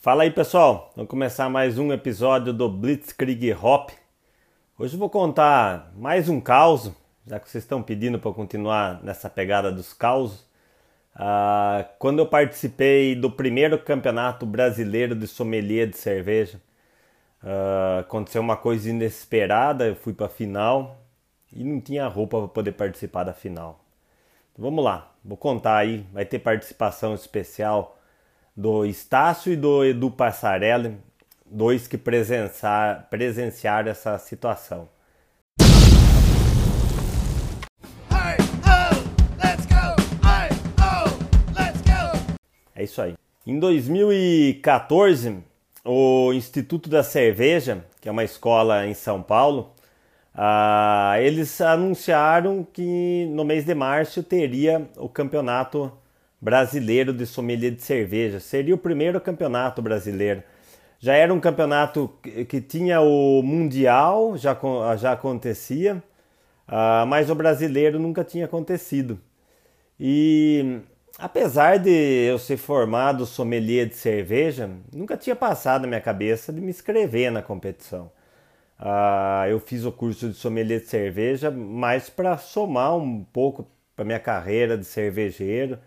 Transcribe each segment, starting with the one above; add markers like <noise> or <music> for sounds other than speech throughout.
Fala aí pessoal, vamos começar mais um episódio do Blitzkrieg Hop. Hoje eu vou contar mais um caos, já que vocês estão pedindo para continuar nessa pegada dos causos. Ah, quando eu participei do primeiro campeonato brasileiro de sommelier de cerveja, ah, aconteceu uma coisa inesperada. Eu fui para a final e não tinha roupa para poder participar da final. Vamos lá, vou contar aí. Vai ter participação especial do Estácio e do Edu Passarelli, dois que presenciar, presenciaram essa situação. É isso aí. Em 2014, o Instituto da Cerveja, que é uma escola em São Paulo, ah, eles anunciaram que no mês de março teria o campeonato brasileiro de sommelier de cerveja. Seria o primeiro campeonato brasileiro. Já era um campeonato que tinha o mundial, já, já acontecia, ah, mas o brasileiro nunca tinha acontecido. E apesar de eu ser formado sommelier de cerveja, nunca tinha passado na minha cabeça de me inscrever na competição. Uh, eu fiz o curso de sommelier de cerveja mais para somar um pouco para minha carreira de cervejeiro.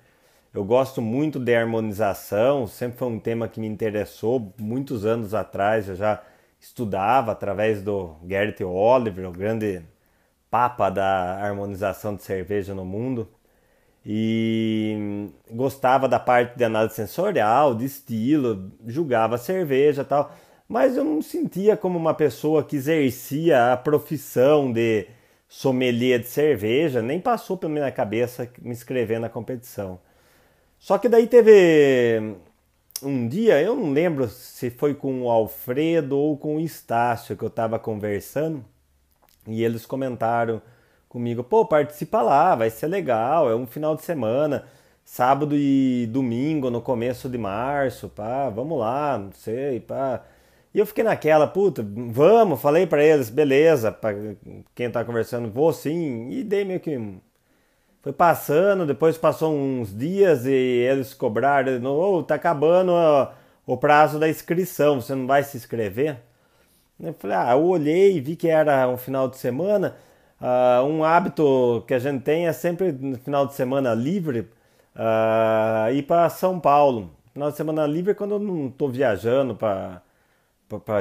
Eu gosto muito de harmonização, sempre foi um tema que me interessou. Muitos anos atrás eu já estudava através do Gert Oliver, o grande papa da harmonização de cerveja no mundo e gostava da parte de análise sensorial, de estilo, julgava cerveja tal, mas eu não sentia como uma pessoa que exercia a profissão de sommelier de cerveja, nem passou pela minha cabeça me inscrever na competição. Só que daí teve um dia, eu não lembro se foi com o Alfredo ou com o Estácio que eu estava conversando, e eles comentaram comigo, pô, participa lá, vai ser legal, é um final de semana, sábado e domingo no começo de março, pá, vamos lá, não sei, pá. E eu fiquei naquela, puta, vamos, falei para eles, beleza, para quem tá conversando, vou sim, e dei meio que foi passando, depois passou uns dias e eles cobraram, oh, tá acabando o prazo da inscrição, você não vai se inscrever? Eu falei, ah, eu olhei, vi que era um final de semana, Uh, um hábito que a gente tem é sempre no final de semana livre uh, ir para São Paulo. Final de semana livre é quando eu não estou viajando para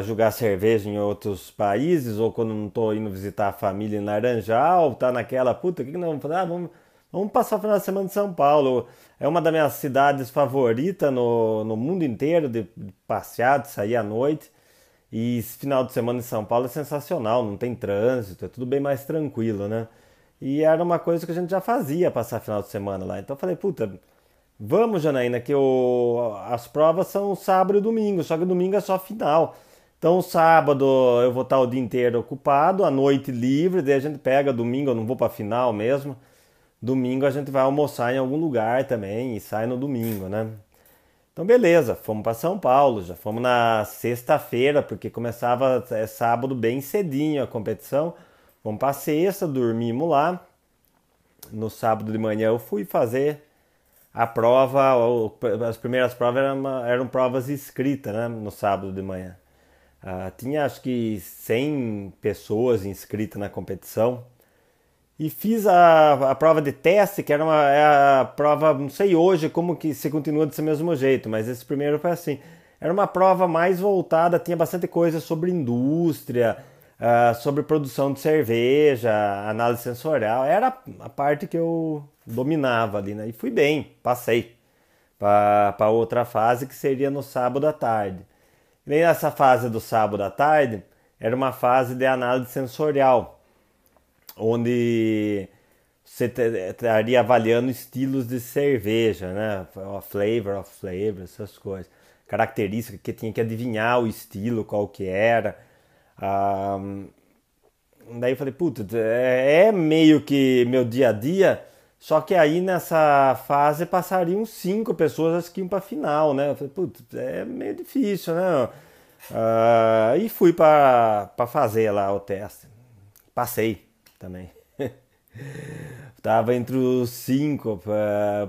jogar cerveja em outros países ou quando não estou indo visitar a família em Laranjal, tá naquela puta, o que, que não vamos ah, vamos, vamos passar o final de semana em São Paulo. É uma das minhas cidades favoritas no, no mundo inteiro de, de passear, de sair à noite. E esse final de semana em São Paulo é sensacional, não tem trânsito, é tudo bem mais tranquilo, né? E era uma coisa que a gente já fazia passar final de semana lá. Então eu falei, puta, vamos, Janaína, que o, as provas são sábado e domingo, só que domingo é só final. Então sábado eu vou estar o dia inteiro ocupado, a noite livre, daí a gente pega domingo, eu não vou para final mesmo. Domingo a gente vai almoçar em algum lugar também e sai no domingo, né? Então, beleza, fomos para São Paulo, já fomos na sexta-feira, porque começava é, sábado bem cedinho a competição. Fomos para sexta, dormimos lá. No sábado de manhã eu fui fazer a prova, as primeiras provas eram, eram provas escritas, né, no sábado de manhã. Uh, tinha acho que 100 pessoas inscritas na competição e fiz a, a prova de teste, que era uma é a prova, não sei hoje como que se continua desse mesmo jeito, mas esse primeiro foi assim. Era uma prova mais voltada, tinha bastante coisa sobre indústria, uh, sobre produção de cerveja, análise sensorial. Era a parte que eu dominava ali, né? E fui bem, passei para outra fase que seria no sábado à tarde. E nessa fase do sábado à tarde, era uma fase de análise sensorial onde você estaria avaliando estilos de cerveja, né? Flavor of flavor, essas coisas. Características que tinha que adivinhar o estilo, qual que era. Daí eu falei, puta, é, é meio que meu dia a dia, só que aí nessa fase passariam cinco pessoas que iam para final, né? Eu falei, puta, é meio difícil, né? E fui para fazer lá o teste. Passei também. <laughs> Tava entre os cinco.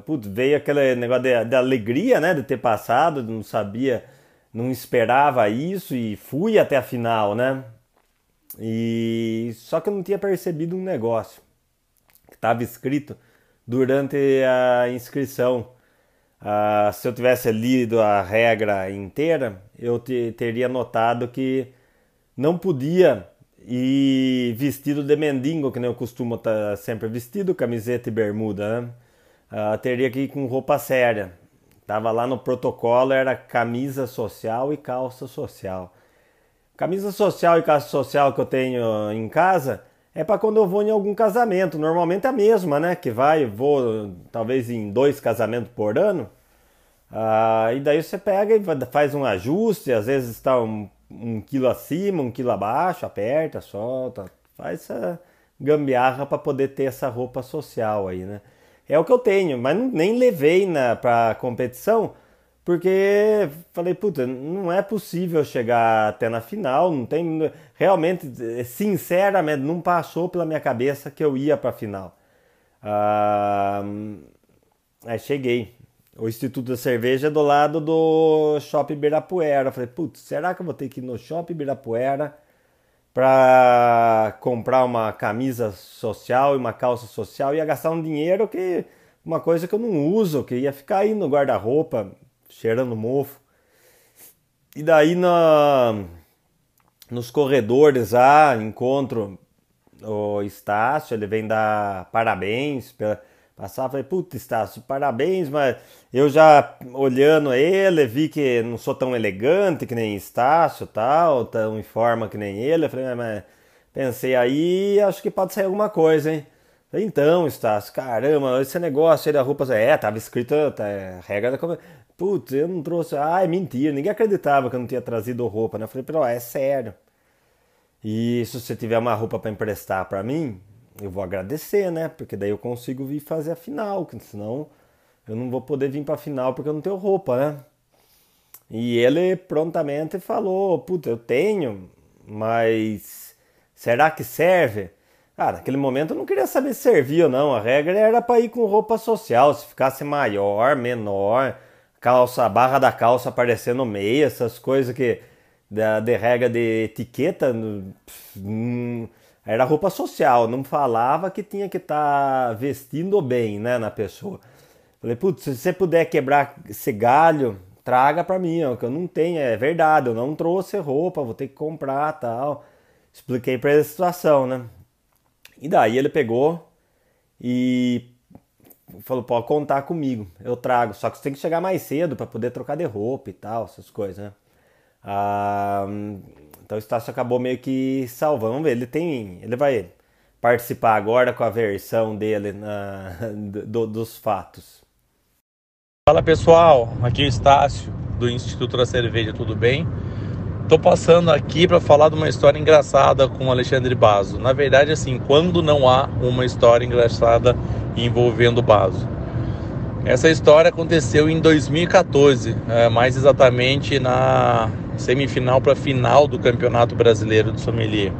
Putz, veio aquele negócio de, alegria, né? De ter passado, não sabia, não esperava isso e fui até a final, né? E só que eu não tinha percebido um negócio que estava escrito durante a inscrição. Uh, se eu tivesse lido a regra inteira, eu te, teria notado que não podia ir vestido de mendigo, que nem eu costumo estar tá sempre vestido, camiseta e bermuda. Né? Uh, teria que ir com roupa séria. Tava lá no protocolo, era camisa social e calça social. Camisa social e calça social que eu tenho em casa é para quando eu vou em algum casamento. Normalmente é a mesma, né? Que vai, vou talvez em dois casamentos por ano. Ah, e daí você pega e faz um ajuste, às vezes está um, um quilo acima, um quilo abaixo, aperta, solta, faz essa gambiarra para poder ter essa roupa social aí, né? É o que eu tenho, mas nem levei na para competição porque falei, puta, não é possível chegar até na final, não tem realmente, sinceramente, não passou pela minha cabeça que eu ia para a final. Ah, aí cheguei. O Instituto da Cerveja é do lado do Shopping Ibirapuera. Falei, putz, será que eu vou ter que ir no Shopping Ibirapuera para comprar uma camisa social e uma calça social? Ia gastar um dinheiro que uma coisa que eu não uso, que ia ficar aí no guarda-roupa cheirando mofo. E daí na, nos corredores lá, encontro o Estácio, ele vem dar parabéns pela passar, falei, puta, Estácio, parabéns, mas eu já olhando ele, vi que não sou tão elegante que nem Estácio, tal, tão em forma que nem ele, falei, mas pensei aí, acho que pode sair alguma coisa, hein? Então, Estácio, caramba, esse negócio aí da roupa, é, tava escrito, tá, regra da Putz, eu não trouxe. Ah, é mentira. Ninguém acreditava que eu não tinha trazido roupa, né? Eu falei, pô, é sério. E se você tiver uma roupa para emprestar para mim, eu vou agradecer, né? Porque daí eu consigo vir fazer a final, senão eu não vou poder vir para a final porque eu não tenho roupa, né? E ele prontamente falou: Puta, eu tenho, mas será que serve? Ah, naquele momento eu não queria saber se servia ou não. A regra era para ir com roupa social, se ficasse maior, menor calça, barra da calça aparecendo meia, essas coisas que da de regra de etiqueta, hum, era roupa social, não falava que tinha que estar tá vestindo bem, né, na pessoa. Falei, putz, se você puder quebrar esse galho, traga para mim, ó, que eu não tenho, é verdade, eu não trouxe roupa, vou ter que comprar, tal. Expliquei para ele a situação, né? E daí ele pegou e falou, pode contar comigo, eu trago. Só que você tem que chegar mais cedo para poder trocar de roupa e tal, essas coisas, né? Ah, então o Estácio acabou meio que salvando. Vamos ver, ele tem. Ele vai participar agora com a versão dele <laughs> na, do, dos fatos. Fala pessoal, aqui é o Estácio do Instituto da Cerveja, tudo bem? Tô passando aqui para falar de uma história engraçada com o Alexandre Basso. Na verdade, assim, quando não há uma história engraçada envolvendo o Basso. Essa história aconteceu em 2014, é, mais exatamente na semifinal para final do Campeonato Brasileiro do Sommelier,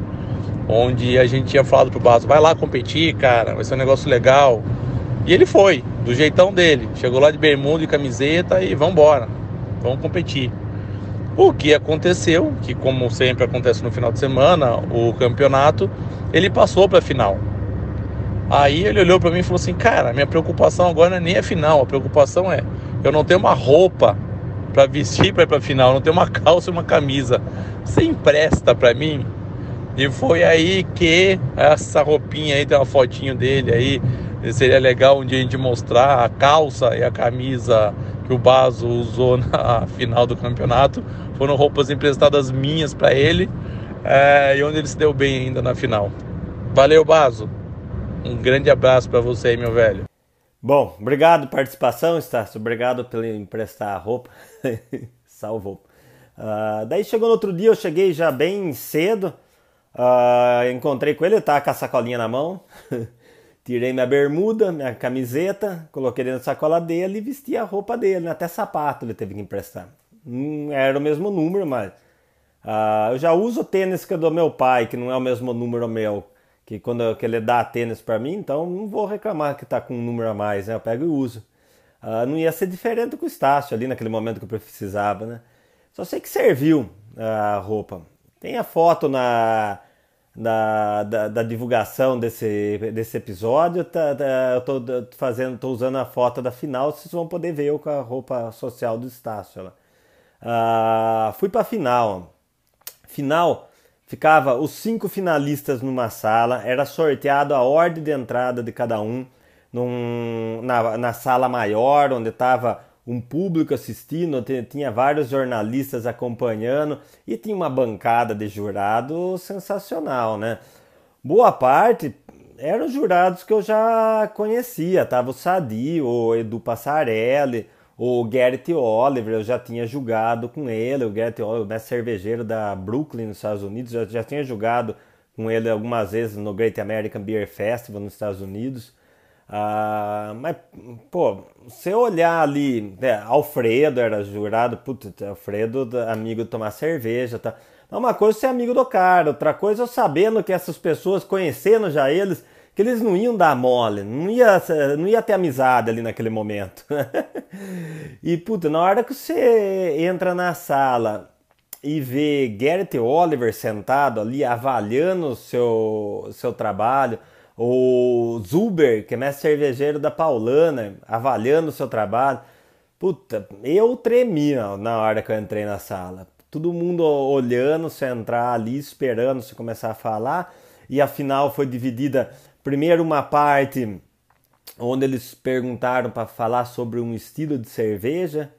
onde a gente tinha falado pro Basso, vai lá competir, cara, vai ser um negócio legal. E ele foi, do jeitão dele. Chegou lá de bermuda e camiseta e vamos vamos competir. O que aconteceu, que como sempre acontece no final de semana, o campeonato, ele passou para a final. Aí ele olhou para mim e falou assim: "Cara, minha preocupação agora não é nem a final, a preocupação é eu não tenho uma roupa para vestir para ir para final, não tenho uma calça e uma camisa. Você empresta para mim?" E foi aí que essa roupinha aí tem uma fotinho dele aí, seria legal um dia a gente mostrar a calça e a camisa que o Baso usou <laughs> na final do campeonato foram roupas emprestadas minhas para ele é, e onde ele se deu bem ainda na final. Valeu, Baso. Um grande abraço para você meu velho. Bom, obrigado participação, Estácio. Obrigado pelo emprestar a roupa. <laughs> Salvou. Uh, daí chegou no outro dia, eu cheguei já bem cedo. Uh, encontrei com ele, ele tava com a sacolinha na mão. <laughs> Tirei minha bermuda, minha camiseta, coloquei dentro da sacola dele e vesti a roupa dele. Até sapato ele teve que emprestar. Não era o mesmo número, mas uh, eu já uso o tênis que é do meu pai, que não é o mesmo número meu. Que quando que ele dá tênis para mim, então não vou reclamar que tá com um número a mais, né? Eu pego e uso. Uh, não ia ser diferente com o Estácio ali naquele momento que eu precisava, né? Só sei que serviu a roupa. Tem a foto na, na da, da, divulgação desse, desse episódio. Tá, tá, eu tô fazendo, tô usando a foto da final, vocês vão poder ver eu com a roupa social do Estácio. Uh, fui para final. Final ficava os cinco finalistas numa sala, era sorteado a ordem de entrada de cada um num, na, na sala maior, onde estava um público assistindo, tinha vários jornalistas acompanhando e tinha uma bancada de jurado sensacional, né? Boa parte eram jurados que eu já conhecia, tava o Sadi, o Edu Passarelli, o Garrett Oliver, eu já tinha jogado com ele, o Garrett Oliver, mestre cervejeiro da Brooklyn, nos Estados Unidos, eu já tinha jogado com ele algumas vezes no Great American Beer Festival nos Estados Unidos. Ah, mas, pô, você olhar ali, né, Alfredo era jurado, putz, Alfredo, amigo de tomar cerveja, tá? Uma coisa é ser amigo do cara, outra coisa é sabendo que essas pessoas, conhecendo já eles, que eles não iam dar mole, não ia, não ia ter amizade ali naquele momento. <laughs> e, puta, na hora que você entra na sala e vê Garrett Oliver sentado ali avaliando o seu, seu trabalho, o Zuber, que é mestre cervejeiro da Paulana, avaliando o seu trabalho. Puta, eu tremi na hora que eu entrei na sala. Todo mundo olhando você entrar ali, esperando você começar a falar. E a final foi dividida primeiro uma parte onde eles perguntaram para falar sobre um estilo de cerveja.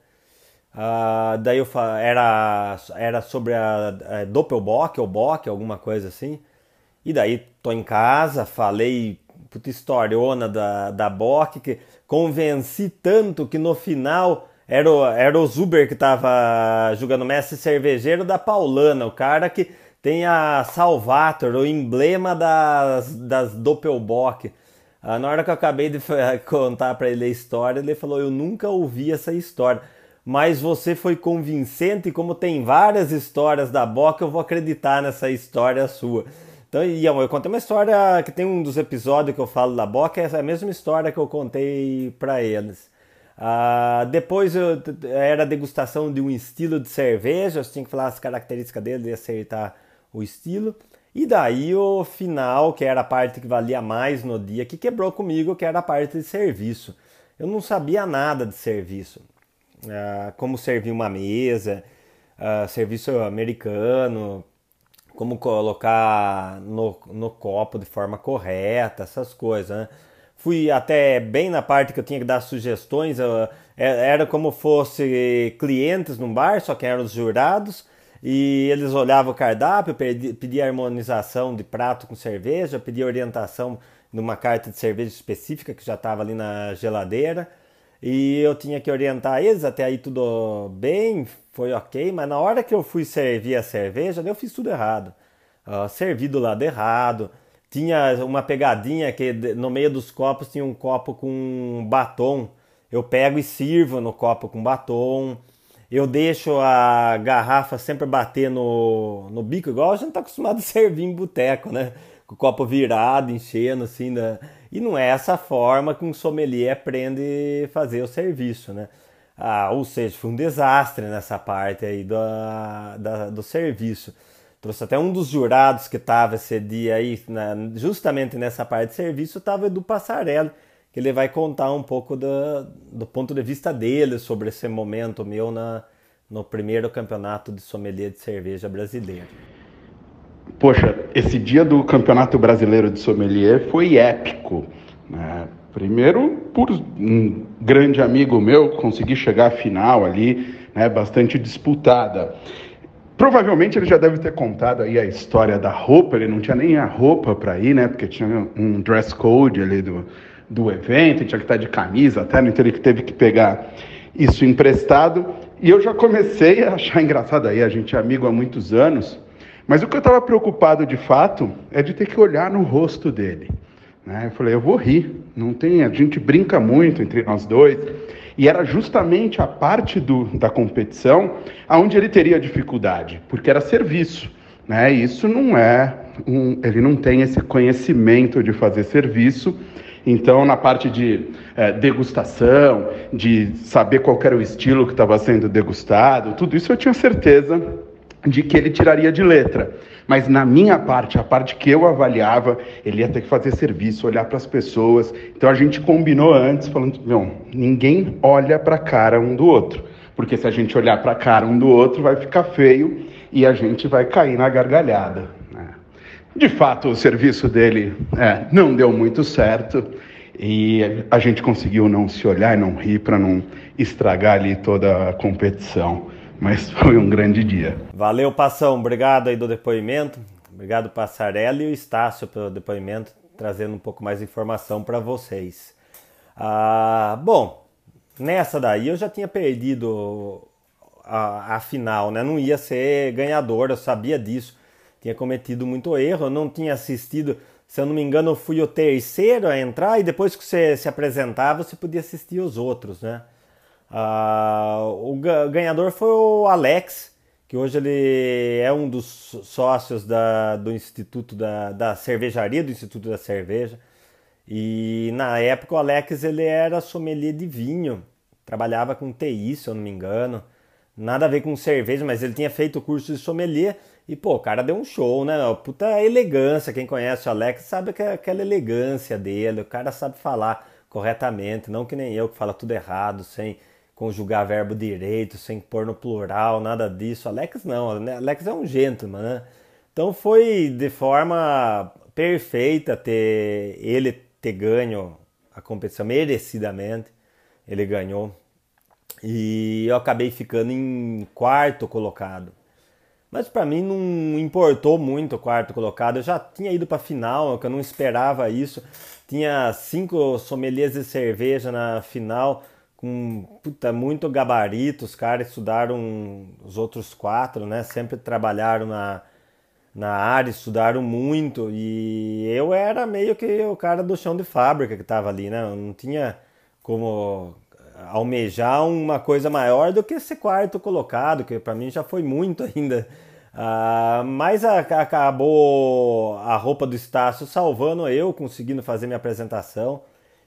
Uh, daí eu era, era sobre a, a Doppelbock ou Bock, alguma coisa assim. E daí tô em casa, falei puta historiona da, da Bock, que convenci tanto que no final era o, era o Zuber que tava jogando mestre cervejeiro da Paulana, o cara que tem a Salvator, o emblema das, das Doppelbock. Ah, na hora que eu acabei de <laughs> contar para ele a história, ele falou: Eu nunca ouvi essa história, mas você foi convincente. E como tem várias histórias da Bock, eu vou acreditar nessa história sua. Então, Ian, eu contei uma história que tem um dos episódios que eu falo da Boca, é a mesma história que eu contei para eles. Ah, depois eu, era a degustação de um estilo de cerveja, eu tinha que falar as características dele e acertar o estilo. E daí o final, que era a parte que valia mais no dia, que quebrou comigo, que era a parte de serviço. Eu não sabia nada de serviço. Ah, como servir uma mesa, ah, serviço americano, como colocar no, no copo de forma correta, essas coisas, né? Fui até bem na parte que eu tinha que dar sugestões, eu, é, era como fosse clientes num bar, só que eram os jurados, e eles olhavam o cardápio, pedia, pedia harmonização de prato com cerveja, pedia orientação numa carta de cerveja específica que já estava ali na geladeira, e eu tinha que orientar eles, até aí tudo bem, foi ok, mas na hora que eu fui servir a cerveja, eu fiz tudo errado. Uh, servi do lado errado, tinha uma pegadinha que no meio dos copos tinha um copo com batom. Eu pego e sirvo no copo com batom. Eu deixo a garrafa sempre bater no, no bico, igual a gente tá acostumado a <laughs> servir em boteco, né? Com o copo virado, enchendo assim. Da... E não é essa forma que um sommelier aprende a fazer o serviço, né? Ah, ou seja, foi um desastre nessa parte aí do, da, do serviço. Trouxe até um dos jurados que estava esse dia aí, justamente nessa parte de serviço, estava Edu Passarelli, que ele vai contar um pouco do, do ponto de vista dele sobre esse momento meu na, no primeiro campeonato de sommelier de cerveja brasileiro. Poxa, esse dia do Campeonato Brasileiro de Sommelier foi épico. Né? Primeiro, por um grande amigo meu, consegui chegar à final ali, né, bastante disputada. Provavelmente ele já deve ter contado aí a história da roupa, ele não tinha nem a roupa para ir, né, porque tinha um dress code ali do, do evento, tinha que estar de camisa até, então ele teve que pegar isso emprestado. E eu já comecei a achar engraçado aí, a gente é amigo há muitos anos, mas o que eu estava preocupado de fato é de ter que olhar no rosto dele. Né? Eu falei, eu vou rir, não tem, a gente brinca muito entre nós dois. E era justamente a parte do, da competição aonde ele teria dificuldade, porque era serviço. Né? Isso não é um, ele não tem esse conhecimento de fazer serviço. Então, na parte de é, degustação, de saber qual era o estilo que estava sendo degustado, tudo isso eu tinha certeza de que ele tiraria de letra. Mas na minha parte, a parte que eu avaliava, ele ia ter que fazer serviço, olhar para as pessoas. Então a gente combinou antes, falando: não, ninguém olha para a cara um do outro. Porque se a gente olhar para a cara um do outro, vai ficar feio e a gente vai cair na gargalhada. De fato, o serviço dele é, não deu muito certo e a gente conseguiu não se olhar e não rir para não estragar ali toda a competição. Mas <laughs> foi um grande dia. Valeu, Passão. Obrigado aí do depoimento. Obrigado, Passarelli e o Estácio pelo depoimento, trazendo um pouco mais de informação para vocês. Ah, bom, nessa daí eu já tinha perdido a, a, final, né? Não ia ser ganhador, eu sabia disso. Tinha cometido muito erro, eu não tinha assistido. Se eu não me engano, eu fui o terceiro a entrar e depois que você se apresentava, você podia assistir os outros, né? Ah, o ganhador foi o Alex, que hoje ele é um dos sócios da, do Instituto da, da Cervejaria, do Instituto da Cerveja. E na época o Alex ele era sommelier de vinho, trabalhava com TI, se eu não me engano. Nada a ver com cerveja, mas ele tinha feito o curso de sommelier e, pô, o cara deu um show, né? Puta elegância, quem conhece o Alex sabe que é aquela elegância dele, o cara sabe falar corretamente, não que nem eu que fala tudo errado, sem conjugar verbo direito, sem pôr no plural, nada disso. Alex não, né? Alex é um gentleman, né? Então foi de forma perfeita ter ele ter ganho a competição merecidamente. Ele ganhou. E eu acabei ficando em quarto colocado. Mas para mim não importou muito o quarto colocado. Eu já tinha ido para final, que eu não esperava isso. Tinha cinco sommeliers de cerveja na final com puta, muito gabarito, os caras estudaram os outros quatro, né? Sempre trabalharam na, na área, estudaram muito e eu era meio que o cara do chão de fábrica que estava ali, né? Eu não tinha como almejar uma coisa maior do que esse quarto colocado, que para mim já foi muito <laughs> ainda. Uh, mas a, acabou a roupa do Estácio salvando eu, conseguindo fazer minha apresentação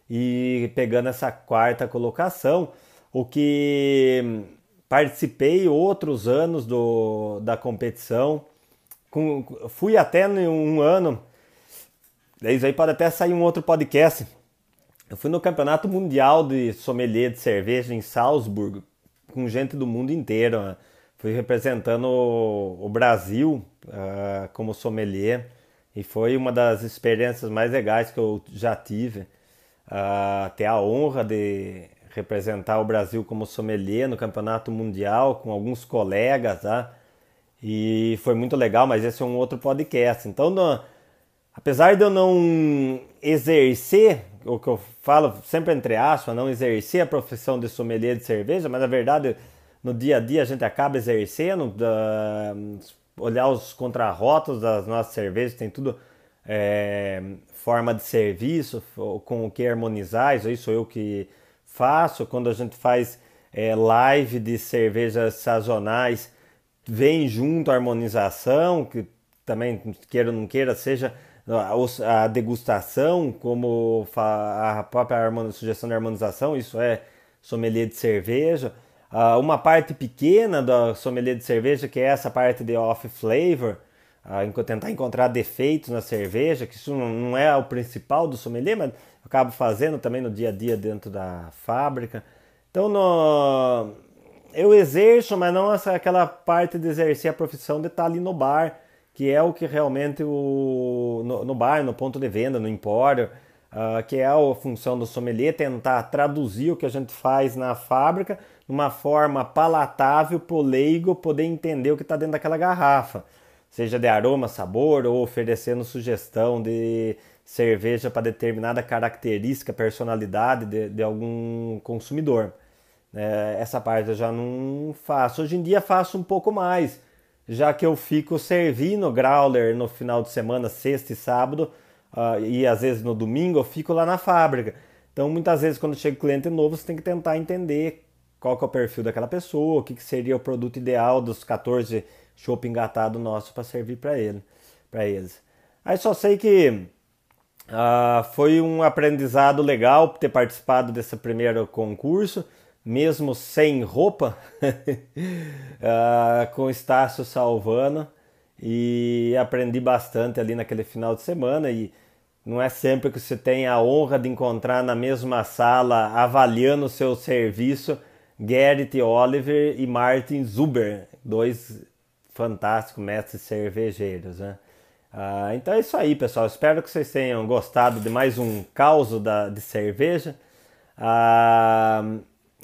e pegando essa quarta colocação, o que participei outros anos do, da competição, com, fui até um ano, isso aí pode até sair um outro podcast. Eu fui no Campeonato Mundial de Sommelier de Cerveja em Salzburgo, com gente do mundo inteiro. Né? Fui representando o, Brasil uh, como sommelier e foi uma das experiências mais legais que eu já tive uh, ter a honra de representar o Brasil como sommelier no Campeonato Mundial com alguns colegas, tá? E foi muito legal, mas esse é um outro podcast. Então, apesar de eu não exercer, o que eu falo sempre entre aspas, não exercer a profissão de sommelier de cerveja, mas na verdade no dia a dia a gente acaba exercendo, olhar os contrarrotos das nossas cervejas, tem tudo é, forma de serviço, com o que harmonizar, isso aí sou eu que faço. Quando a gente faz é, live de cervejas sazonais, vem junto a harmonização, que também, queira ou não queira, seja a degustação, como a própria sugestão de harmonização, isso é sommelier de cerveja. Uma parte pequena da sommelier de cerveja, que é essa parte de off flavor, uh, tentar encontrar defeitos na cerveja, que isso não é o principal do sommelier, mas eu acabo fazendo também no dia a dia dentro da fábrica. Então, no... eu exerço, mas não essa, aquela parte de exercer a profissão de estar ali no bar, que é o que realmente o no, no bar, no ponto de venda, no empório, uh, que é a função do sommelier, tentar traduzir o que a gente faz na fábrica numa forma palatável para o leigo poder entender o que está dentro daquela garrafa seja de aroma, sabor ou oferecendo sugestão de cerveja para determinada característica, personalidade de, de algum consumidor. É, essa parte eu já não faço. Hoje em dia faço um pouco mais, já que eu fico servindo growler no final de semana, sexta e sábado, uh, e às vezes no domingo eu fico lá na fábrica. Então muitas vezes quando chega cliente novo você tem que tentar entender qual é o perfil daquela pessoa, o que, que seria o produto ideal dos 14 chopp engatado nosso para servir para ele, para eles. Aí só sei que uh, foi um aprendizado legal ter participado desse primeiro concurso, mesmo sem roupa, uh, <laughs> com Estácio salvando e aprendi bastante ali naquele final de semana e não é sempre que você tem a honra de encontrar na mesma sala avaliando o seu serviço Gerrit Oliver e Martin Zuber, dois fantásticos mestres cervejeiros, né? Ah, então é isso aí, pessoal. Espero que vocês tenham gostado de mais um caos de cerveja. Ah,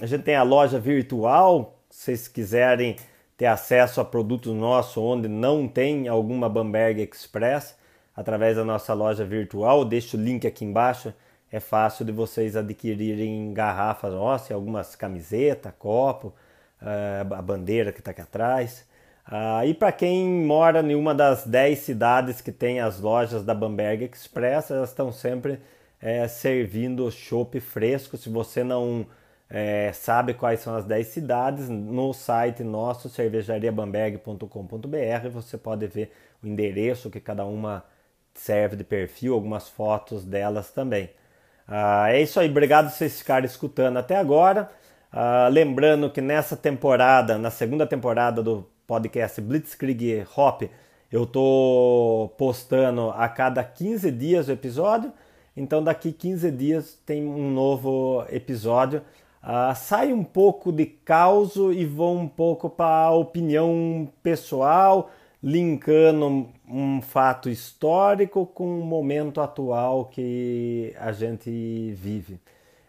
a gente tem a loja virtual. Se vocês quiserem ter acesso a produtos nossos onde não tem alguma Bamberg Express, através da nossa loja virtual, deixo o link aqui embaixo. É fácil de vocês adquirirem garrafas nossas, algumas camisetas, copo, eh, a bandeira que está aqui atrás. Ah, e para quem mora em uma das 10 cidades que tem as lojas da Bamberg Express, elas estão sempre é, servindo chopp fresco. Se você não é, sabe quais são as 10 cidades, no site nosso, cervejariabamberg.com.br, você pode ver o endereço que cada uma serve de perfil, algumas fotos delas também. Ah, é isso aí, obrigado por vocês ficarem escutando até agora. Ah, lembrando que nessa temporada, na segunda temporada do podcast Blitzkrieg Hop, eu tô postando a cada 15 dias o episódio. Então daqui 15 dias tem um novo episódio. Uh, sai um pouco de caos e vou um pouco para a opinião pessoal, linkando um fato histórico com o momento atual que a gente vive.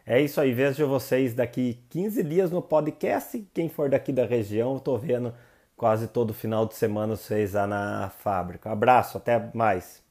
É isso aí, vejo vocês daqui 15 dias no podcast. Quem for daqui da região, estou vendo quase todo final de semana vocês lá na fábrica. Abraço, até mais.